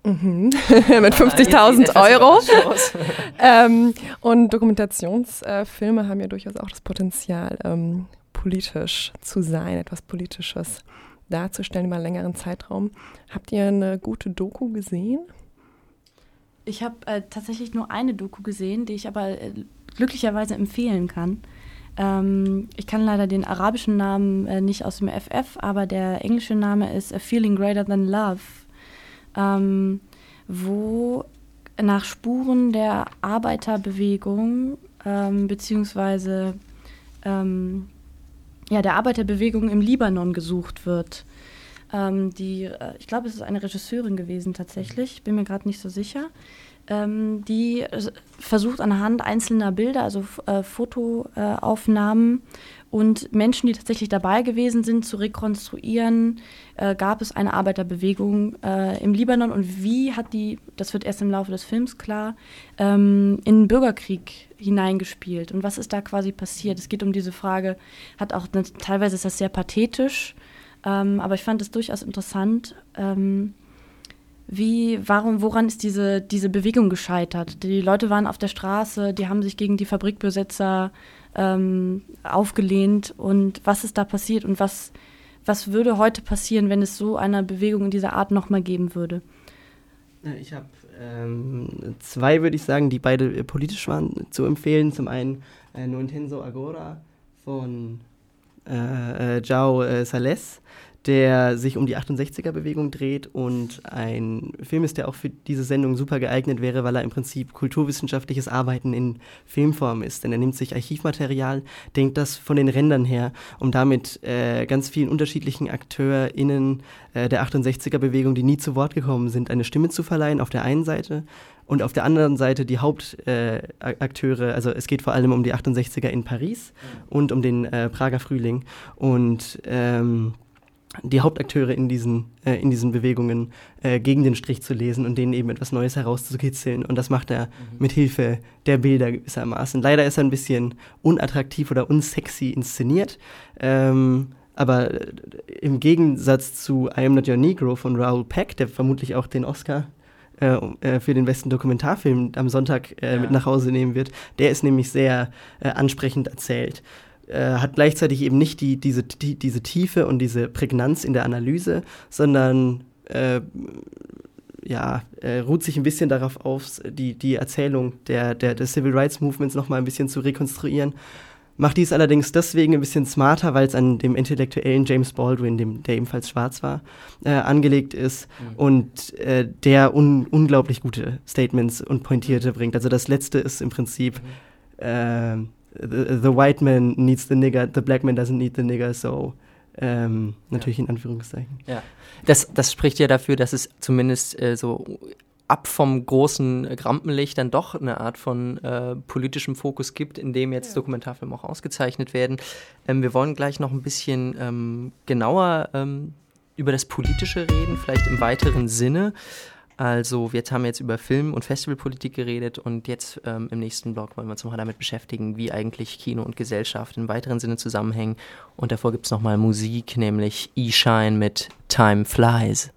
Mhm. Mit 50.000 Euro. ähm, und Dokumentationsfilme haben ja durchaus auch das Potenzial, ähm, politisch zu sein, etwas Politisches darzustellen über einen längeren Zeitraum. Habt ihr eine gute Doku gesehen? Ich habe äh, tatsächlich nur eine Doku gesehen, die ich aber äh, glücklicherweise empfehlen kann. Ähm, ich kann leider den arabischen Namen äh, nicht aus dem FF, aber der englische Name ist A Feeling Greater Than Love, ähm, wo nach Spuren der Arbeiterbewegung ähm, beziehungsweise ähm, ja, der Arbeiterbewegung im Libanon gesucht wird. Ähm, die, äh, ich glaube, es ist eine Regisseurin gewesen tatsächlich, bin mir gerade nicht so sicher, ähm, die äh, versucht anhand einzelner Bilder, also äh, Fotoaufnahmen und Menschen, die tatsächlich dabei gewesen sind, zu rekonstruieren, äh, gab es eine Arbeiterbewegung äh, im Libanon und wie hat die, das wird erst im Laufe des Films klar, ähm, in den Bürgerkrieg hineingespielt und was ist da quasi passiert? Es geht um diese Frage, hat auch, teilweise ist das sehr pathetisch, ähm, aber ich fand es durchaus interessant. Ähm, wie, warum, woran ist diese, diese Bewegung gescheitert? Die Leute waren auf der Straße, die haben sich gegen die Fabrikbesetzer ähm, aufgelehnt und was ist da passiert und was, was würde heute passieren, wenn es so eine Bewegung in dieser Art nochmal geben würde? Ich habe ähm, zwei, würde ich sagen, die beide äh, politisch waren, zu empfehlen. Zum einen äh, No Intenso Agora von äh, äh, Jao äh, Sales der sich um die 68er-Bewegung dreht und ein Film ist, der auch für diese Sendung super geeignet wäre, weil er im Prinzip kulturwissenschaftliches Arbeiten in Filmform ist. Denn er nimmt sich Archivmaterial, denkt das von den Rändern her, um damit äh, ganz vielen unterschiedlichen AkteurInnen äh, der 68er-Bewegung, die nie zu Wort gekommen sind, eine Stimme zu verleihen, auf der einen Seite und auf der anderen Seite die Hauptakteure, äh, also es geht vor allem um die 68er in Paris und um den äh, Prager Frühling. Und ähm, die Hauptakteure in diesen, äh, in diesen Bewegungen äh, gegen den Strich zu lesen und denen eben etwas Neues herauszukitzeln. Und das macht er mhm. mit Hilfe der Bilder gewissermaßen. Leider ist er ein bisschen unattraktiv oder unsexy inszeniert. Ähm, aber äh, im Gegensatz zu I Am Not Your Negro von Raoul Peck, der vermutlich auch den Oscar äh, äh für den besten Dokumentarfilm am Sonntag äh, ja. mit nach Hause nehmen wird, der ist nämlich sehr ansprechend erzählt äh, hat gleichzeitig eben nicht die, diese, die, diese Tiefe und diese Prägnanz in der Analyse, sondern äh, ja, äh, ruht sich ein bisschen darauf auf, die, die Erzählung der, der, des Civil Rights Movements nochmal ein bisschen zu rekonstruieren. Macht dies allerdings deswegen ein bisschen smarter, weil es an dem intellektuellen James Baldwin, dem, der ebenfalls schwarz war, äh, angelegt ist mhm. und äh, der un unglaublich gute Statements und Pointierte bringt. Also das letzte ist im Prinzip mhm. The, the, white man needs the nigger, the black man doesn't need the nigger, so ähm, natürlich ja. in Anführungszeichen. Ja, das, das spricht ja dafür, dass es zumindest äh, so ab vom großen Rampenlicht dann doch eine Art von äh, politischem Fokus gibt, in dem jetzt ja. Dokumentarfilme auch ausgezeichnet werden. Ähm, wir wollen gleich noch ein bisschen ähm, genauer ähm, über das Politische reden, vielleicht im weiteren Sinne. Also wir haben jetzt über Film- und Festivalpolitik geredet und jetzt ähm, im nächsten Blog wollen wir uns nochmal damit beschäftigen, wie eigentlich Kino und Gesellschaft im weiteren Sinne zusammenhängen. Und davor gibt es nochmal Musik, nämlich E-Shine mit Time Flies.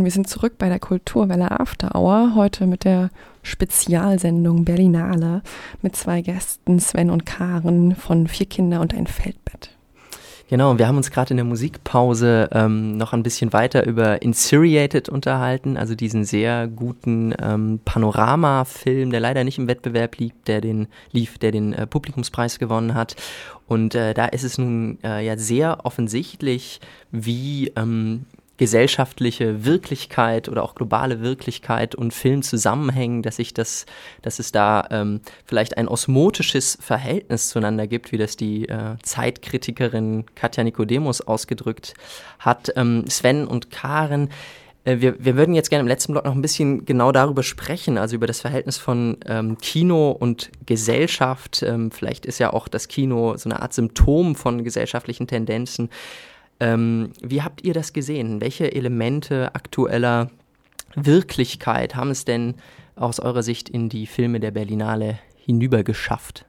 Und wir sind zurück bei der Kulturwelle After Hour, heute mit der Spezialsendung Berlinale mit zwei Gästen, Sven und Karen von Vier Kinder und ein Feldbett. Genau, wir haben uns gerade in der Musikpause ähm, noch ein bisschen weiter über Insuriated unterhalten, also diesen sehr guten ähm, Panorama-Film, der leider nicht im Wettbewerb liegt, der den, lief, der den äh, Publikumspreis gewonnen hat. Und äh, da ist es nun äh, ja sehr offensichtlich, wie ähm, gesellschaftliche Wirklichkeit oder auch globale Wirklichkeit und Film zusammenhängen, dass sich das, dass es da ähm, vielleicht ein osmotisches Verhältnis zueinander gibt, wie das die äh, Zeitkritikerin Katja Nicodemus ausgedrückt hat. Ähm, Sven und Karen, äh, wir, wir würden jetzt gerne im letzten Blog noch ein bisschen genau darüber sprechen, also über das Verhältnis von ähm, Kino und Gesellschaft. Ähm, vielleicht ist ja auch das Kino so eine Art Symptom von gesellschaftlichen Tendenzen. Ähm, wie habt ihr das gesehen? Welche Elemente aktueller Wirklichkeit haben es denn aus eurer Sicht in die Filme der Berlinale hinübergeschafft?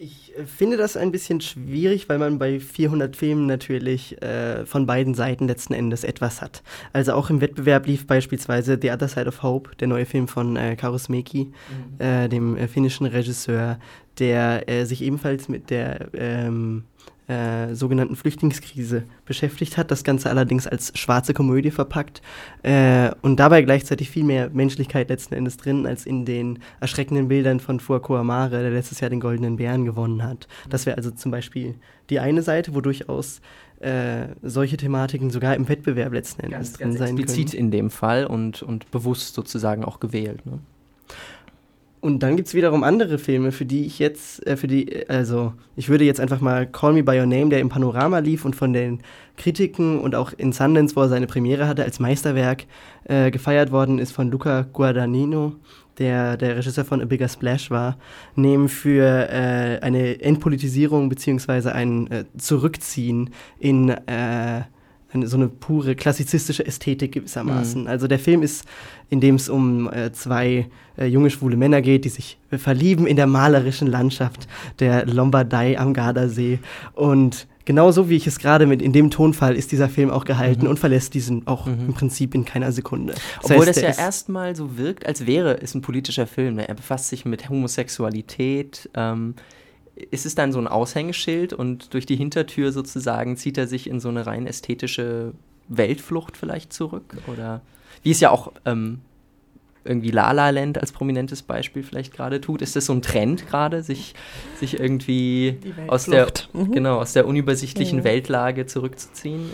Ich äh, finde das ein bisschen schwierig, weil man bei 400 Filmen natürlich äh, von beiden Seiten letzten Endes etwas hat. Also auch im Wettbewerb lief beispielsweise The Other Side of Hope, der neue Film von äh, Karusmeki, mhm. äh, dem äh, finnischen Regisseur, der äh, sich ebenfalls mit der ähm, äh, sogenannten Flüchtlingskrise beschäftigt hat, das Ganze allerdings als schwarze Komödie verpackt äh, und dabei gleichzeitig viel mehr Menschlichkeit letzten Endes drin als in den erschreckenden Bildern von Fuako Amare, der letztes Jahr den Goldenen Bären gewonnen hat. Das wäre also zum Beispiel die eine Seite, wo durchaus äh, solche Thematiken sogar im Wettbewerb letzten Endes ganz, drin ganz sein explizit können. in dem Fall und, und bewusst sozusagen auch gewählt. Ne? Und dann gibt es wiederum andere Filme, für die ich jetzt, äh, für die, also ich würde jetzt einfach mal Call Me By Your Name, der im Panorama lief und von den Kritiken und auch in Sundance, wo er seine Premiere hatte, als Meisterwerk äh, gefeiert worden ist von Luca Guadagnino, der der Regisseur von A Bigger Splash war, nehmen für äh, eine Entpolitisierung beziehungsweise ein äh, Zurückziehen in äh, eine, so eine pure klassizistische Ästhetik gewissermaßen. Mhm. Also der Film ist, in dem es um äh, zwei äh, junge schwule Männer geht, die sich verlieben in der malerischen Landschaft der Lombardei am Gardasee. Und genauso wie ich es gerade mit in dem Tonfall ist dieser Film auch gehalten mhm. und verlässt diesen auch mhm. im Prinzip in keiner Sekunde. Das Obwohl heißt, das ja erstmal so wirkt, als wäre es ein politischer Film. Ne? Er befasst sich mit Homosexualität. Ähm, ist es dann so ein Aushängeschild und durch die Hintertür sozusagen zieht er sich in so eine rein ästhetische Weltflucht vielleicht zurück? Oder wie es ja auch ähm, irgendwie La La Land als prominentes Beispiel vielleicht gerade tut. Ist das so ein Trend gerade, sich, sich irgendwie aus der, mhm. genau, aus der unübersichtlichen ja. Weltlage zurückzuziehen?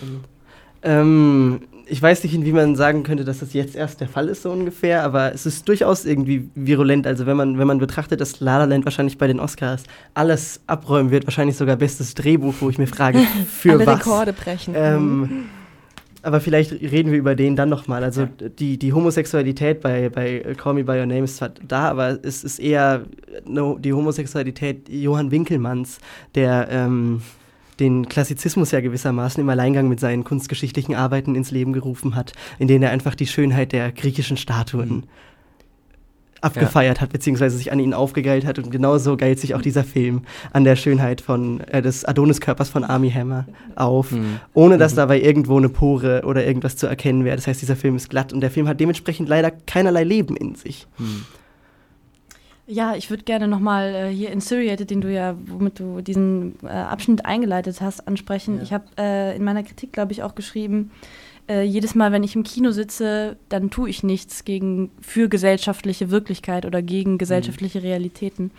Ähm, ich weiß nicht, wie man sagen könnte, dass das jetzt erst der Fall ist, so ungefähr, aber es ist durchaus irgendwie virulent. Also wenn man, wenn man betrachtet, dass La La Land wahrscheinlich bei den Oscars alles abräumen wird, wahrscheinlich sogar bestes Drehbuch, wo ich mir frage, für Alle was? Rekorde brechen. Ähm, aber vielleicht reden wir über den dann nochmal. Also ja. die, die Homosexualität bei, bei Call Me By Your Name ist zwar da, aber es ist eher die Homosexualität Johann Winkelmanns, der... Ähm, den Klassizismus ja gewissermaßen im Alleingang mit seinen kunstgeschichtlichen Arbeiten ins Leben gerufen hat, in denen er einfach die Schönheit der griechischen Statuen mhm. abgefeiert ja. hat, beziehungsweise sich an ihnen aufgegeilt hat. Und genauso geilt sich auch dieser Film an der Schönheit von, äh, des Adoniskörpers von Army Hammer auf, mhm. ohne dass mhm. dabei irgendwo eine Pore oder irgendwas zu erkennen wäre. Das heißt, dieser Film ist glatt und der Film hat dementsprechend leider keinerlei Leben in sich. Mhm. Ja, ich würde gerne nochmal äh, hier Insuriated, den du ja, womit du diesen äh, Abschnitt eingeleitet hast, ansprechen. Ja. Ich habe äh, in meiner Kritik, glaube ich, auch geschrieben, äh, jedes Mal, wenn ich im Kino sitze, dann tue ich nichts gegen für gesellschaftliche Wirklichkeit oder gegen gesellschaftliche mhm. Realitäten.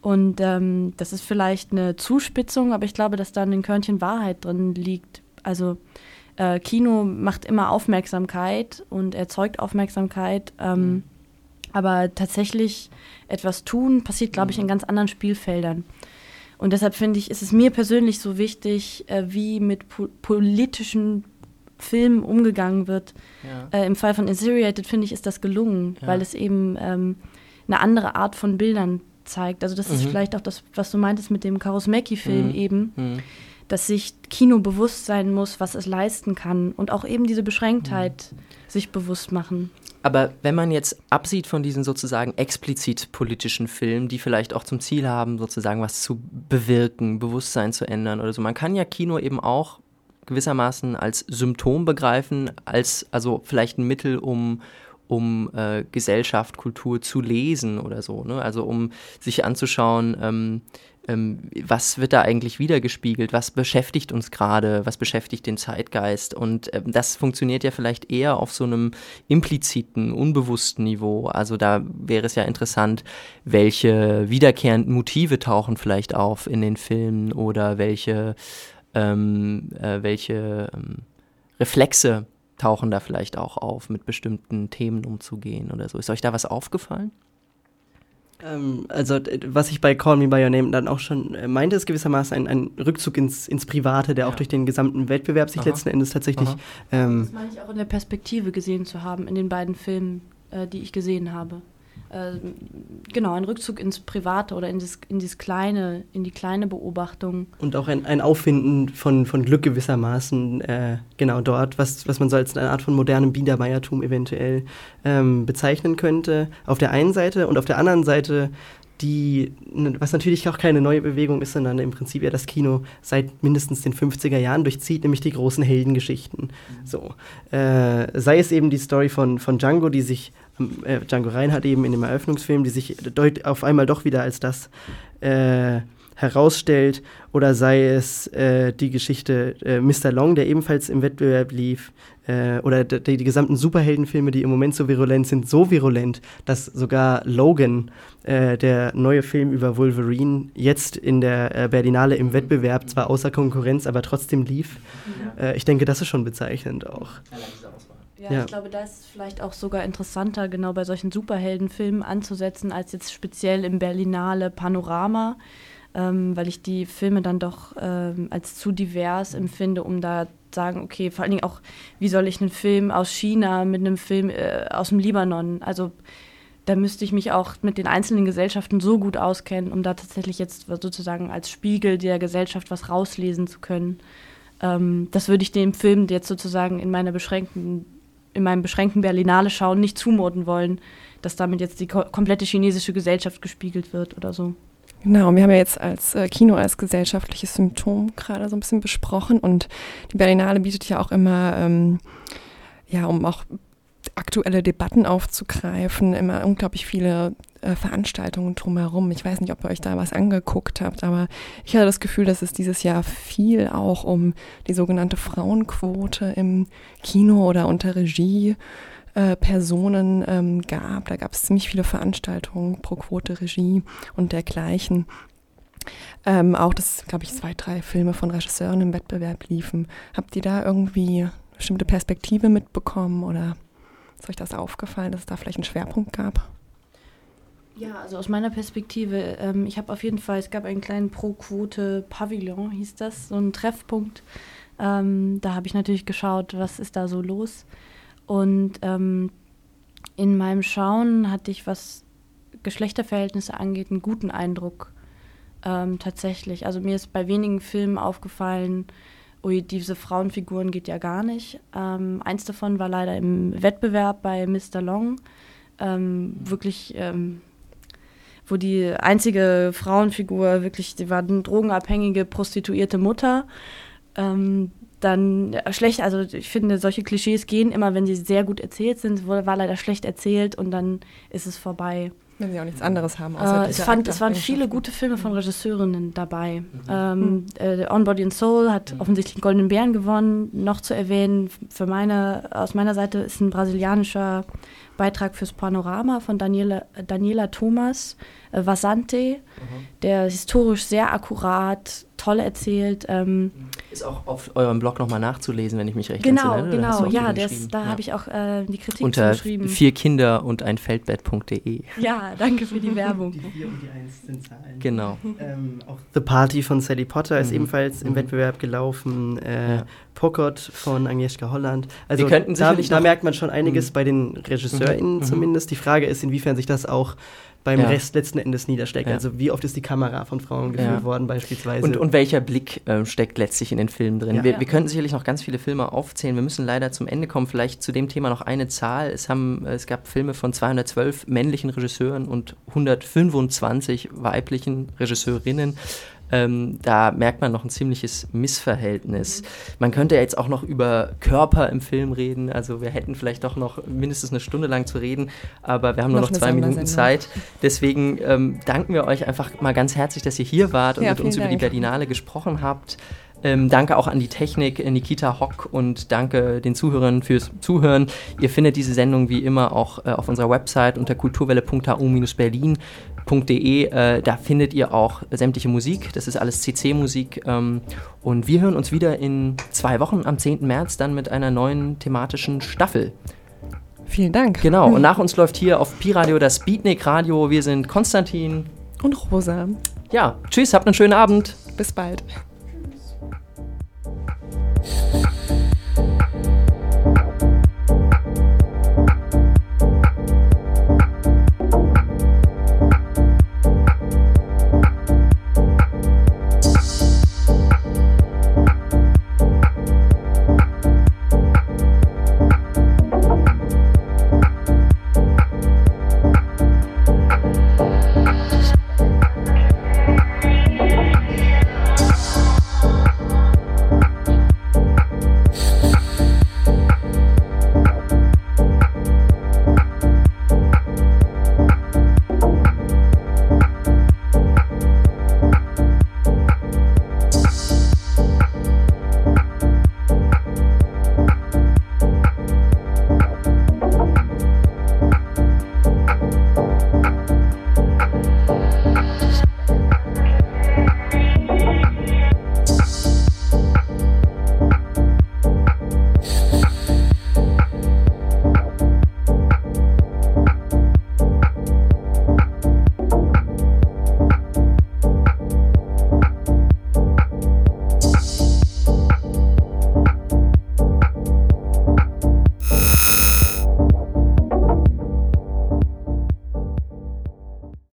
Und ähm, das ist vielleicht eine Zuspitzung, aber ich glaube, dass da ein Körnchen Wahrheit drin liegt. Also äh, Kino macht immer Aufmerksamkeit und erzeugt Aufmerksamkeit. Ähm, mhm aber tatsächlich etwas tun passiert, glaube ich, in ganz anderen Spielfeldern. Und deshalb finde ich, ist es mir persönlich so wichtig, äh, wie mit po politischen Filmen umgegangen wird. Ja. Äh, Im Fall von Inseriated, finde ich, ist das gelungen, ja. weil es eben ähm, eine andere Art von Bildern zeigt. Also das mhm. ist vielleicht auch das, was du meintest mit dem Karusmeki-Film mhm. eben, mhm. Dass sich Kino bewusst sein muss, was es leisten kann und auch eben diese Beschränktheit mhm. sich bewusst machen. Aber wenn man jetzt absieht von diesen sozusagen explizit politischen Filmen, die vielleicht auch zum Ziel haben, sozusagen was zu bewirken, Bewusstsein zu ändern oder so, man kann ja Kino eben auch gewissermaßen als Symptom begreifen, als also vielleicht ein Mittel, um um äh, Gesellschaft, Kultur zu lesen oder so. Ne? Also um sich anzuschauen, ähm, ähm, was wird da eigentlich wiedergespiegelt, was beschäftigt uns gerade, was beschäftigt den Zeitgeist. Und ähm, das funktioniert ja vielleicht eher auf so einem impliziten, unbewussten Niveau. Also da wäre es ja interessant, welche wiederkehrenden Motive tauchen vielleicht auf in den Filmen oder welche, ähm, äh, welche ähm, Reflexe tauchen da vielleicht auch auf, mit bestimmten Themen umzugehen oder so. Ist euch da was aufgefallen? Ähm, also, was ich bei Call Me By Your Name dann auch schon äh, meinte, ist gewissermaßen ein, ein Rückzug ins, ins Private, der ja. auch durch den gesamten Wettbewerb sich Aha. letzten Endes tatsächlich. Ähm, das meine ich auch in der Perspektive gesehen zu haben, in den beiden Filmen, äh, die ich gesehen habe äh, genau, ein Rückzug ins Private oder in, das, in dieses Kleine, in die kleine Beobachtung. Und auch ein, ein Auffinden von, von Glück gewissermaßen, äh, genau dort, was, was man so als eine Art von modernem Biedermeiertum eventuell ähm, bezeichnen könnte, auf der einen Seite und auf der anderen Seite die, was natürlich auch keine neue Bewegung ist, sondern im Prinzip ja das Kino seit mindestens den 50er Jahren durchzieht, nämlich die großen Heldengeschichten. Mhm. So. Äh, sei es eben die Story von, von Django, die sich äh, Django Reinhardt eben in dem Eröffnungsfilm, die sich auf einmal doch wieder als das äh, herausstellt, oder sei es äh, die Geschichte äh, Mr. Long, der ebenfalls im Wettbewerb lief, äh, oder die, die, gesamten Superheldenfilme, die im Moment so virulent sind, so virulent, dass sogar Logan, äh, der neue Film über Wolverine, jetzt in der äh, Berlinale im Wettbewerb zwar außer Konkurrenz, aber trotzdem lief. Ja. Äh, ich denke, das ist schon bezeichnend auch. Ja, ja, ich glaube, da ist es vielleicht auch sogar interessanter, genau bei solchen Superheldenfilmen anzusetzen, als jetzt speziell im Berlinale Panorama, ähm, weil ich die Filme dann doch ähm, als zu divers empfinde, um da sagen, okay, vor allen Dingen auch, wie soll ich einen Film aus China mit einem Film äh, aus dem Libanon, also da müsste ich mich auch mit den einzelnen Gesellschaften so gut auskennen, um da tatsächlich jetzt sozusagen als Spiegel der Gesellschaft was rauslesen zu können. Ähm, das würde ich dem Film jetzt sozusagen in meiner beschränkten in meinem beschränkten Berlinale schauen nicht zumuten wollen, dass damit jetzt die ko komplette chinesische Gesellschaft gespiegelt wird oder so. Genau, wir haben ja jetzt als äh, Kino als gesellschaftliches Symptom gerade so ein bisschen besprochen und die Berlinale bietet ja auch immer, ähm, ja, um auch aktuelle Debatten aufzugreifen, immer unglaublich viele äh, Veranstaltungen drumherum. Ich weiß nicht, ob ihr euch da was angeguckt habt, aber ich hatte das Gefühl, dass es dieses Jahr viel auch um die sogenannte Frauenquote im Kino oder unter Regie äh, Personen ähm, gab. Da gab es ziemlich viele Veranstaltungen pro Quote Regie und dergleichen. Ähm, auch, dass, glaube ich, zwei, drei Filme von Regisseuren im Wettbewerb liefen. Habt ihr da irgendwie bestimmte Perspektive mitbekommen oder ist euch das aufgefallen, dass es da vielleicht einen Schwerpunkt gab? Ja, also aus meiner Perspektive, ähm, ich habe auf jeden Fall, es gab einen kleinen Pro-Quote-Pavillon, hieß das, so ein Treffpunkt. Ähm, da habe ich natürlich geschaut, was ist da so los. Und ähm, in meinem Schauen hatte ich, was Geschlechterverhältnisse angeht, einen guten Eindruck ähm, tatsächlich. Also mir ist bei wenigen Filmen aufgefallen, ui, diese Frauenfiguren geht ja gar nicht. Ähm, eins davon war leider im Wettbewerb bei Mr. Long. Ähm, wirklich ähm, wo die einzige Frauenfigur wirklich, die war eine drogenabhängige, prostituierte Mutter. Dann schlecht, also ich finde, solche Klischees gehen immer, wenn sie sehr gut erzählt sind, war leider schlecht erzählt und dann ist es vorbei. Wenn sie auch nichts anderes haben. Äh, es, fand, es waren viele gute Filme von Regisseurinnen dabei. Mhm. Ähm, äh, On Body and Soul hat mhm. offensichtlich einen Goldenen Bären gewonnen. Noch zu erwähnen, für meine, aus meiner Seite ist ein brasilianischer Beitrag fürs Panorama von Daniela, Daniela Thomas, äh, Vasante, mhm. der historisch sehr akkurat, toll erzählt. Ähm, ist auch auf eurem Blog nochmal nachzulesen, wenn ich mich recht genau, entsinne. Genau, genau, ja, das, da ja. habe ich auch äh, die Kritik Unter geschrieben. vier Kinder und ein Feldbett.de. Ja, danke für die Werbung. Die vier und die eins sind Zahlen. Genau. Ähm, auch The Party von Sally Potter ist mhm. ebenfalls im mhm. Wettbewerb gelaufen. Äh, ja. Pocket von Agnieszka Holland. Also da, da merkt man schon einiges mhm. bei den RegisseurInnen mhm. zumindest. Die Frage ist, inwiefern sich das auch beim ja. Rest letzten Endes niederschlägt. Ja. Also wie oft ist die Kamera von Frauen geführt ja. worden beispielsweise. Und, und welcher Blick äh, steckt letztlich in den Filmen drin. Wir, wir könnten sicherlich noch ganz viele Filme aufzählen. Wir müssen leider zum Ende kommen. Vielleicht zu dem Thema noch eine Zahl. Es, haben, es gab Filme von 212 männlichen Regisseuren und 125 weiblichen Regisseurinnen. Ähm, da merkt man noch ein ziemliches Missverhältnis. Man könnte jetzt auch noch über Körper im Film reden. Also wir hätten vielleicht doch noch mindestens eine Stunde lang zu reden, aber wir haben nur noch, noch zwei Minuten Zeit. Deswegen ähm, danken wir euch einfach mal ganz herzlich, dass ihr hier wart und ja, mit uns Dank. über die Berlinale gesprochen habt. Ähm, danke auch an die Technik, Nikita Hock und danke den Zuhörern fürs Zuhören. Ihr findet diese Sendung wie immer auch äh, auf unserer Website unter kulturwelle.hu-berlin.de. Äh, da findet ihr auch sämtliche Musik. Das ist alles CC-Musik. Ähm, und wir hören uns wieder in zwei Wochen am 10. März dann mit einer neuen thematischen Staffel. Vielen Dank. Genau, und nach uns läuft hier auf Pi-Radio das Beatnik Radio. Wir sind Konstantin und Rosa. Ja, tschüss, habt einen schönen Abend. Bis bald. Yeah.